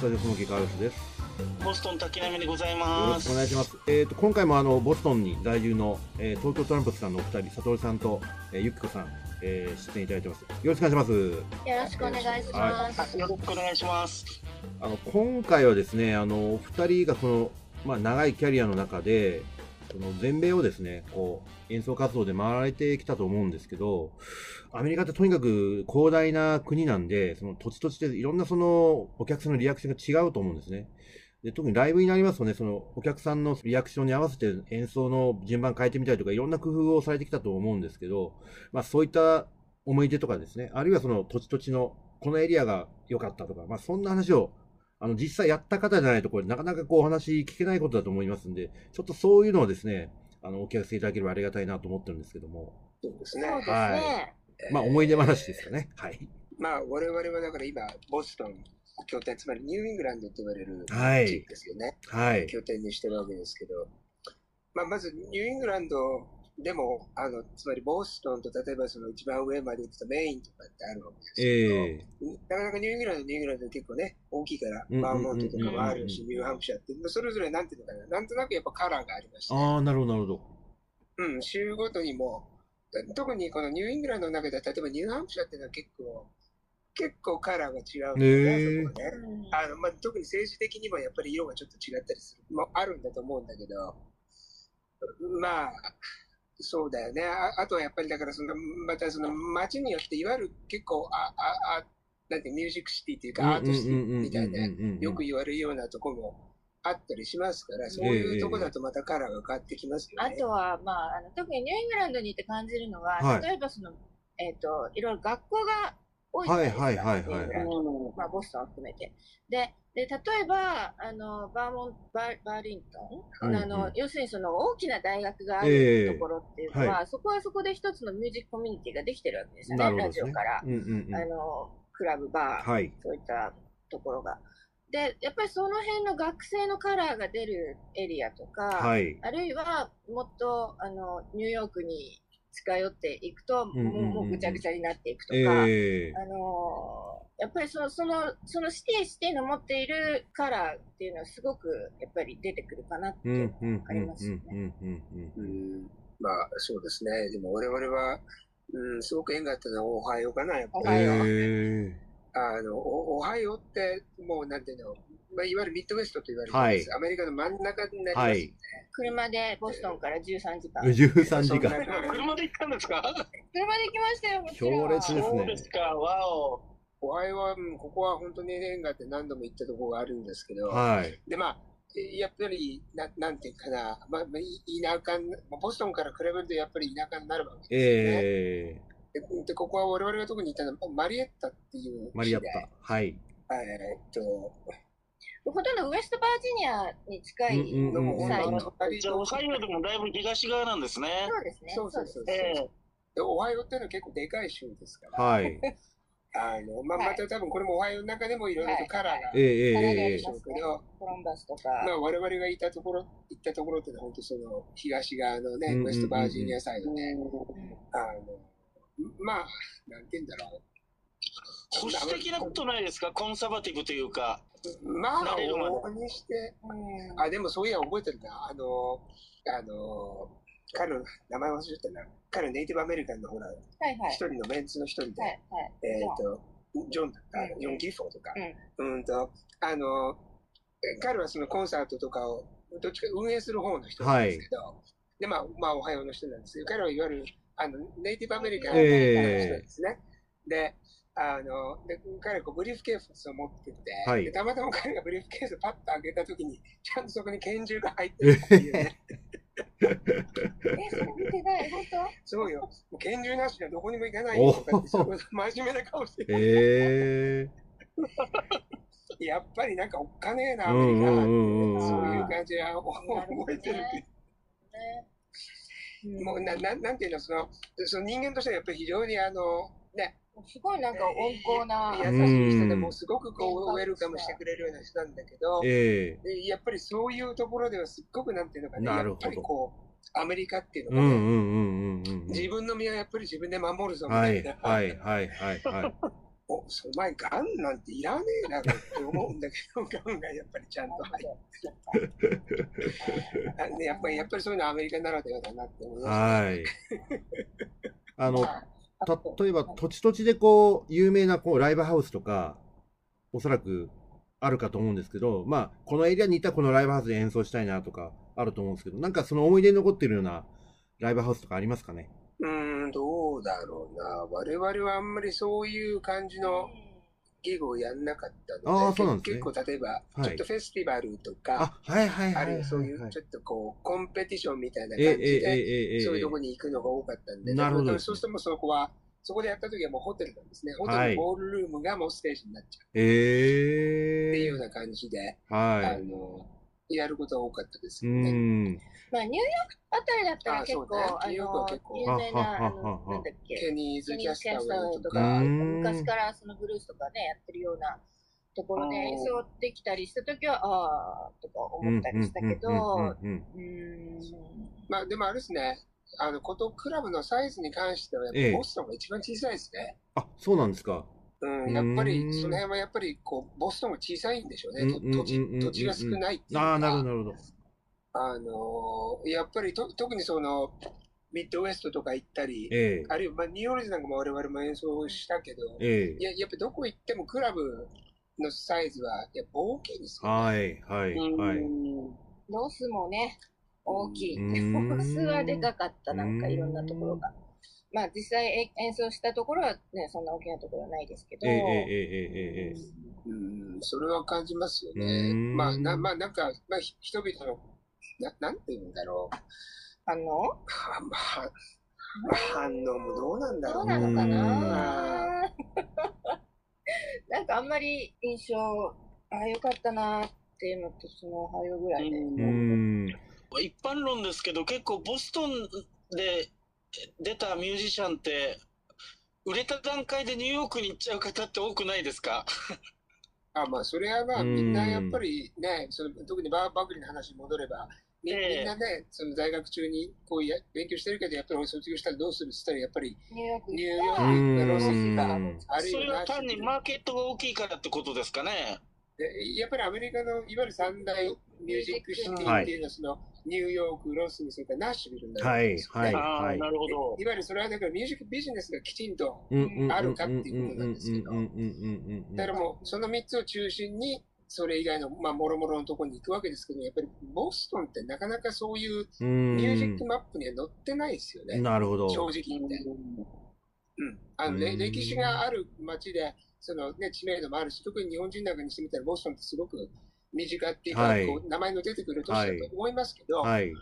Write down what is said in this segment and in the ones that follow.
スタジオスモーキーカールスです。ボストン滝波でございよろます。しくお願いします。えっ、と、今回もあの、ボストンに在住の、えー東京トランプスさんのお二人、佐藤さんと、えーゆきこさん、えー出演いただいてます。よろしくお願いします。よろしくお願いします。よろしくお願いします。あの、今回はですね、あの、お二人がその、まあ、長いキャリアの中で、その全米をですね、こう、演奏活動で回られてきたと思うんですけど、アメリカってとにかく広大な国なんで、その土地土地でいろんなそのお客さんのリアクションが違うと思うんですね。で特にライブになりますとね、そのお客さんのリアクションに合わせて演奏の順番変えてみたりとか、いろんな工夫をされてきたと思うんですけど、まあそういった思い出とかですね、あるいはその土地土地のこのエリアが良かったとか、まあそんな話をあの、実際やった方じゃないと、これ、なかなかこう、お話聞けないことだと思いますんで、ちょっとそういうのをですね、あの、お聞かせいただければありがたいなと思ってるんですけども、そうですね。はね。まあ、思い出話ですかね。はい。まあ、我々はだから今、ボストン拠点、つまりニューイングランドと言われるはい地域ですよね。はい。拠点にしてるわけですけど、まあ、まずニューイングランドでも、あの、つまりボストンと例えばその一番上まで行くとメインとかってあるわけですけど、ええ。なかなかニューイングランド、ニューイングランド結構ね、大きいから、バーモントとかもあるし、うんニューハンプシャーって、それぞれなんていうのかな、なんとなくやっぱカラーがありまして、ああ、なるほど、なるほど。うん、州ごとにも、特にこのニューイングランドの中では、例えばニューハンプシャーっていうのは結構、結構カラーが違うんだよね、そね。あのまあ、特に政治的にもやっぱり色がちょっと違ったりするもあるんだと思うんだけど、まあ、そうだよね。ああとはやっぱりだからその、またその街によっていわゆる結構、あ、あ、あ、なんてミュージックシティっていうかアートシティみたいな、よく言われるようなとこもあったりしますから、そういうとこだとまたカラーが変わってきますよね。あとは、まあ、あの特にニューイングランドにいて感じるのは、はい例えばその、えっ、と、いろいろ学校が多いじゃはい、ないですか。はい、はい、ニューイングはい。ランドまあ、ボストンを含めて。で、で例えば、あの、バーモンバー、バーリントン、うんあの、要するにその大きな大学があええるところっていうのは、はそこはそこで一つのミュージックコミュニティができてるわけですよね、ねジオから。。うん、うん、うん。あの、クラブ、バー、はい。そういったところが。で、やっぱりその辺の学生のカラーが出るエリアとか、はい。あるいはもっとあのニューヨークに近寄っていくと、んうんうんうんもうもうぐちゃぐちゃになっていくとか、ええあのやっぱりそのそのそのシティシティの持っているカラーっていうのはすごくやっぱり出てくるかなって、うん、うん、うん、ありますよねうん、うん、うん。うんまあ、そうですね。でも我々は、うん、すごく縁があったのはオハイオかな、やっぱり。オハイオえあの、オオハイオって、もうなんていうの、まあ、いわゆるミッドウェストと言われるんです、アメリカの真ん中になります。はい。車でボストンから13時間え13時間。車で行ったんですか？車で行きましたよ強烈ですねそうですか、わお。オハイオは、うんここは本当に縁があって何度も行ったところがあるんですけど、はい。で、まあ、えやっぱり、ななんていうかな、まあ、田舎に、まあボストンから比べるとやっぱり田舎になるわけですよね。ええでで、ここは我々が特に行ったのはマリエッタっていうマリアッタ。はい。えーっと、ほとんどウエストバージニアに近い、サイド本当に隣じゃあ、オハイオでもだいぶ東側なんですね。そうですね。そうそうそうそう。ええ。で、オハイオっていうのは結構でかい州ですから、はい。あの、まあ、はい。また多分これもオハイオの中でもいろいろとカラーがえええええ。でしょりますねうけど、コロンバスとか、まあ、我々がいたところ、行ったところっていうのは本当その東側のね、ウェストバージニアサイドで、うん。あの、まあ、なんて言うんだろ保守的なことないですか？コンサバティブというか。う。まあ、往々にして、うんあ、でもそういや覚えてるな。あの、あの、彼の名前忘れちゃったな。彼はネイティブアメリカンのほら、はいはい一。人のメンツの一人で、はいはい。えっ、と、ジョンだった、うんジョン・ギフォーとか、ううんと、あの、彼はそのコンサートとかを、どっちか運営する方の人なんですけど、で、まあ、まあ、おはようの人なんですけど、彼はいわゆる、あの、ネイティブアメリカンの人なんですね。で、あの、で、彼はこうブリーフケースを持ってて、はい。でたまたま彼がブリーフケースをパッと開けたときに、ちゃんとそこに拳銃が入ってるっていうね。え、それ見てない？本当？そうよ。もう拳銃なしではどこにも行かないよ。とかって、すごい真面目な顔してる。え。やっぱりなんかおっかねえな、アうんメリカ。そういう感じは覚えてる。けね。ど、もうなななんていうのその、その人間としてはやっぱり非常にあの、ね、すごいなんか温厚な。優しい人でもうすごくこうウェルカムしてくれるような人なんだけどー、、ええでやっぱりそういうところではすっごくなんていうのかね、なるほどやっぱりこう、アメリカっていううのがね、んうんうんうんうん。自分の身はやっぱり自分で守るぞみはいたいな、はいはいはいはい。お、その前ガンなんていらねえなって思うんだけど、ガンがやっぱりちゃんと入って。やっぱり、やっぱりそういうのはアメリカならではだなって思いました。はい。あの、例えば土地土地でこう、有名なこう、ライブハウスとか、おそらくあるかと思うんですけど、まあ、このエリアにいたらこのライブハウスで演奏したいなとか、あると思うんですけど、なんかその思い出に残ってるようなライブハウスとかありますかね？うーん、どうだろうな。我々はあんまりそういう感じのギグをやんなかったので、あーそうなんですね。結構例えば、はい。ちょっとフェスティバルとか、あ、はいはいはいはい、あるいはそういはいうちょっとこう、コンペティションみたいな感じで、えええそういうとこに行くのが多かったんで、なるほど。そうしてもそこは、そこでやった時はもうホテルなんですね。ホテルはいのボールルームがもうステージになっちゃう。ええっていうような感じで、あはい。の、やることが多かったですうよね。ん。まあ、ニューヨークあたりだったらあ結構、あニューヨークはの結構、有名な、あの、なんだっけ、ケニーズ・キャスターとか、昔からそのブルースとかね、やってるようなところでうん。演奏できたりしたときは、ああ、とか思ったりしたけど、まあでもあれですね、あの、ことクラブのサイズに関しては、やっぱボストンが一番小さいですね。あ、そうなんですか。うん、やっぱりうんその辺はやっぱりこうボストンが小さいんでしょうね、土地土地が少ないっていうか、ああ、なるほど、なるほど。あのーやっぱりと特にそのミッドウェストとか行ったり、えあるいはまあニューオーリンズなんかも我々も演奏したけど、ええいややっぱどこ行ってもクラブのサイズはやっぱ大きいですえよ、ね。はい、はい、はい。ロスもね、大きい。うんロスはでかかった、なんかいろんなところが。まあ実際演奏したところはね、そんな大きなところはないですけど。ええええええうん、それは感じますよね。まあ、な、まあなんか、まあ人々の、な、なんて言うんだろう。あのまあ、反応もどうなんだろうどうなのかな？なんかあんまり印象、ああよかったなっていうのと、そのおはようぐらいで、ね。一般論ですけど、結構ボストンで出たミュージシャンって、売れた段階でニューヨークに行っちゃう方って多くないですか？あまあ、それはまあ、うん。みんなやっぱりね、その特にバークリーの話に戻れば、みんなね、その大学中にこうや勉強してるけど、やっぱり俺卒業したらどうするって言ったら、やっぱりニューヨーク。ニューヨ行ったークうんロス行ったうん。あるいそれはは単にマーケットが大きいからってことですかね？でやっぱりアメリカのいわゆる三大ミュージックシティっていうのは、そのニューヨーク、ロス、それからナッシュビルになるんですよね。はいああ、はいなるほど。いわゆるそれはだからミュージックビジネスがきちんと、あるかっていうことなんですけどうんうんうんうんうんうんだからもうその3つを中心に、それ以外の、まあ、もろもろのところに行くわけですけど、やっぱりボストンってなかなかそういううんミュージックマップには載ってないですよね。なるほど。正直言って。うん。あの、うんれ歴史がある街で、そのね、知名度もあるし、特に日本人なんかにしてみたら、ボストンってすごく身近っていうか、はいこう名前の出てくる都市だと思いますけど、はい。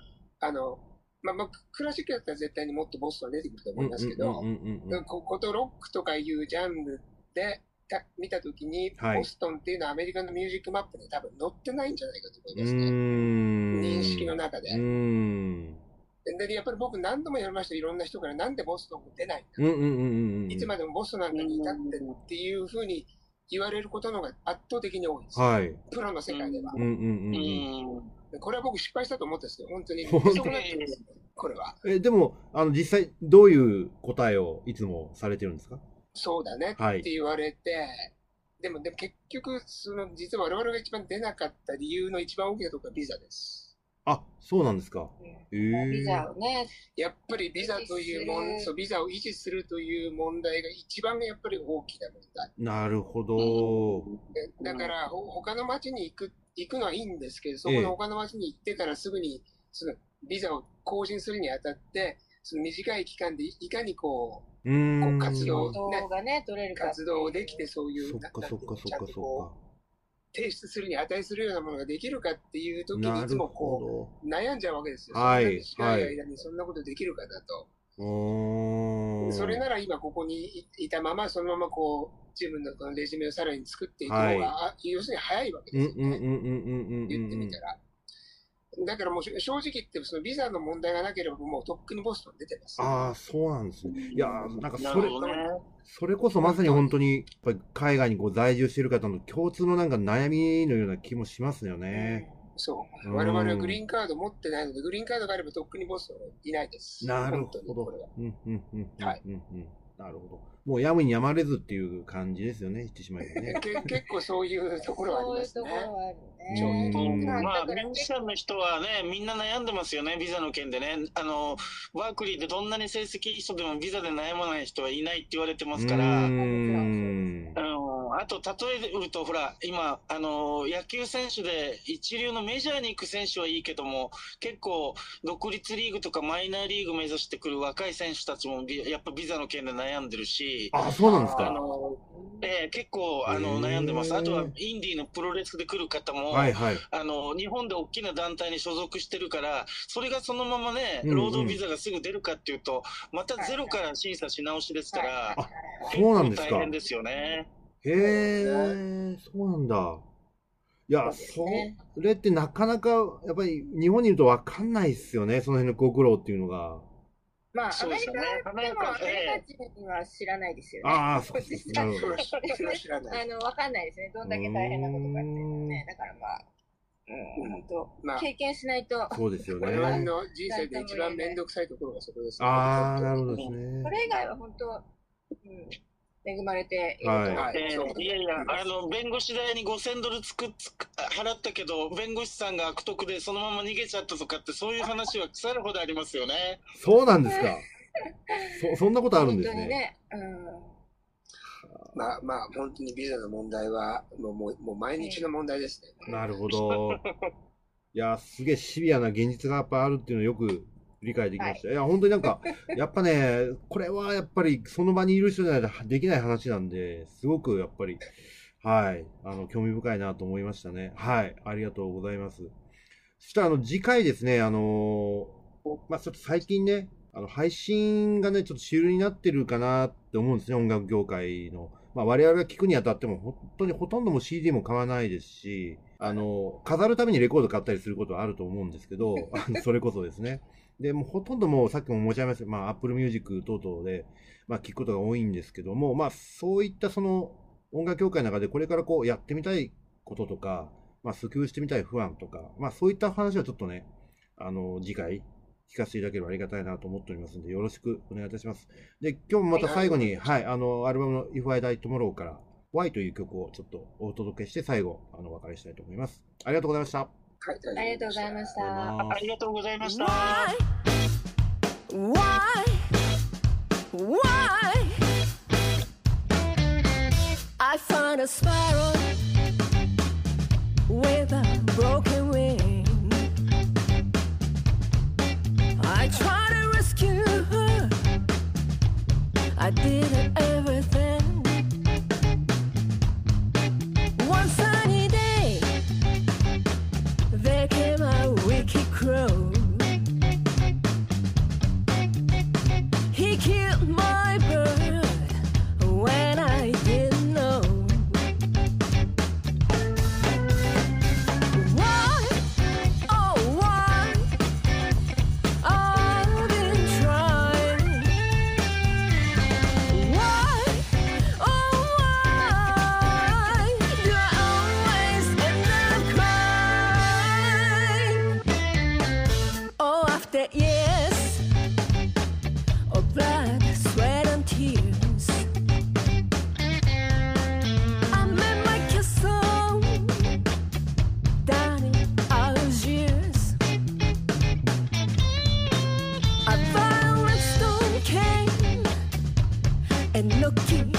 あの、まあ、まあ、クラシックだったら絶対にもっとボストン出てくると思いますけど、こことロックとかいうジャンルでた見たときに、はいボストンっていうのはアメリカのミュージックマップに多分載ってないんじゃないかと思ういますね。認識の中で。で、やっぱり僕何度もやりました、いろんな人からなんでボストン出ないうんうんうんうんうん。いつまでもボストンなんかにいたってっていうふうに言われることの方が圧倒的に多いです。はい。プロの世界ではうん。うんうんううん。ん。でこれは僕失敗したと思ったんですよ、本当に。これは。え、でも、あの、実際、どういう答えをいつもされてるんですか？そうだねはいって言われて、でも、でも結局、その、実は我々が一番出なかった理由の一番大きなところはビザです。あ、そうなんですか。へえ。ビザをね、やっぱりビザというもん、そう、ビザを維持するという問題が一番やっぱり大きな問題。なるほど。でだから、ほ他の町に行く、行くのはいいんですけど、そこええの他の町に行ってからすぐに、その、ビザを更新するにあたって、その短い期間でいいかにこうーん。こう活動動がね、取れるう、か。活動できてそういう、そっなかそっかそっかそとこう提出するに値するようなものができるかっていう。時にいるもこほう、悩んじゃうわけですよ。はいそんな短い間にそんなことできるかだと。それなら今ここにいいたまま、そのままこう、自分のこのレジュメをさらに作っていく方が、はいあ要するに早いわけうんですよね。言ってみたら。だからもうし正直言って、そのビザの問題がなければ、もうとっくにボストン出てます。ああ、そうなんですね。いやー、なんかなそれ、ね。それこそまさに本当に、やっぱり海外にこう在住している方の共通のなんか悩みのような気もしますよね。そうう。ん我々はグリーンカード持ってないので、グリーンカードがあればとっくにボストンいないです。なる本当にほどこれは。うんうんうんうんうんはいうんなるほど。もうやむにやまれずっていう感じですよね、言ってしまえばね。け結構そういうところはありますねそういうとこ。ろはあるちょっね。とうんまあ、ミュージシャンの人はね、みんな悩んでますよね、ビザの件でね。あの、ワークリーでどんなに成績いい人でもビザで悩まない人はいないって言われてますから。うん。あと、例えると、ほら、今、あの、野球選手で一流のメジャーに行く選手はいいけども、結構、独立リーグとかマイナーリーグ目指してくる若い選手たちもビ、やっぱビザの件で悩んでるし、あ、そうなんですあか。の、えー結構、あへの、ー悩んでます。あとは、インディーのプロレスで来る方も、はいはい。あの、日本で大きな団体に所属してるから、それがそのままね、うんうん労働ビザがすぐ出るかっていうと、またゼロから審査し直しですから、あそうなんですか結構大変。ですよね。へえ、そうなんだ。いや、それってなかなか、やっぱり日本にいるとわかんないっすよね、その辺のご苦労っていうのが。まあ、アメリカでも、アメリカ人は知らないですよね。ああ、そうです実なるほど。際それはそれは知らない。あの、わかんないですね。どんだけ大変なことかっていうね。だからまあ、うん、本当、まあ経験しないと、そうですよ我々ね。の人生で一番面倒くさいところがそこです、ああ、なるほどですそね。れ以外は本当、うん、恵まれていると。はいえそうーいやいや、あの、弁護士代に5000ドルつくつく払ったけど、弁護士さんが悪徳でそのまま逃げちゃったとかって、そういう話は腐るほどありますよね。そうなんですか。そ、そんなことあるん本ですね。ね。うん。まあまあ、本当にビザの問題は、もうもうもう毎日の問題ですね。なるほど。いや、すげえシビアな現実がやっぱあるっていうのをよく理解できました。い、や、本当になんか、やっぱね、これはやっぱりその場にいる人じゃないとできない話なんで、すごくやっぱり、はい、あの、興味深いなと思いましたね。はい、ありがとうございます。そしたら、あの、次回ですね、あのーまあ、ちょっと最近ね、あの、配信がね、ちょっと主流になってるかなって思うんですね、音楽業界の。まあ、我々が聞くにあたっても、本当にほとんども CD も買わないですし、あの、飾るためにレコード買ったりすることはあると思うんですけど、それこそですね。で、もうほとんどもうさっきも申し上げましたまあ、Apple Music 等々で、まあ、聞くことが多いんですけども、まあ、そういったその音楽業界の中でこれからこうやってみたいこととか、まあ、訴求してみたい不安とか、まあ、そういった話をちょっとね、あの、次回、聞かせていただければありがたいなと思っておりますので、よろしくお願いいたします。で、今日もまた最後に、はい、あの、アルバムの If I Die Tomorrow から Y という曲をちょっとお届けして、最後、あの、お別れしたいと思います。ありがとうございました。はい、ありがとうございましありがとうございた。ますありがとうございました。 Why? Why? I find a sparrow with a broken wing. I try to rescue her. I did everything. You looking.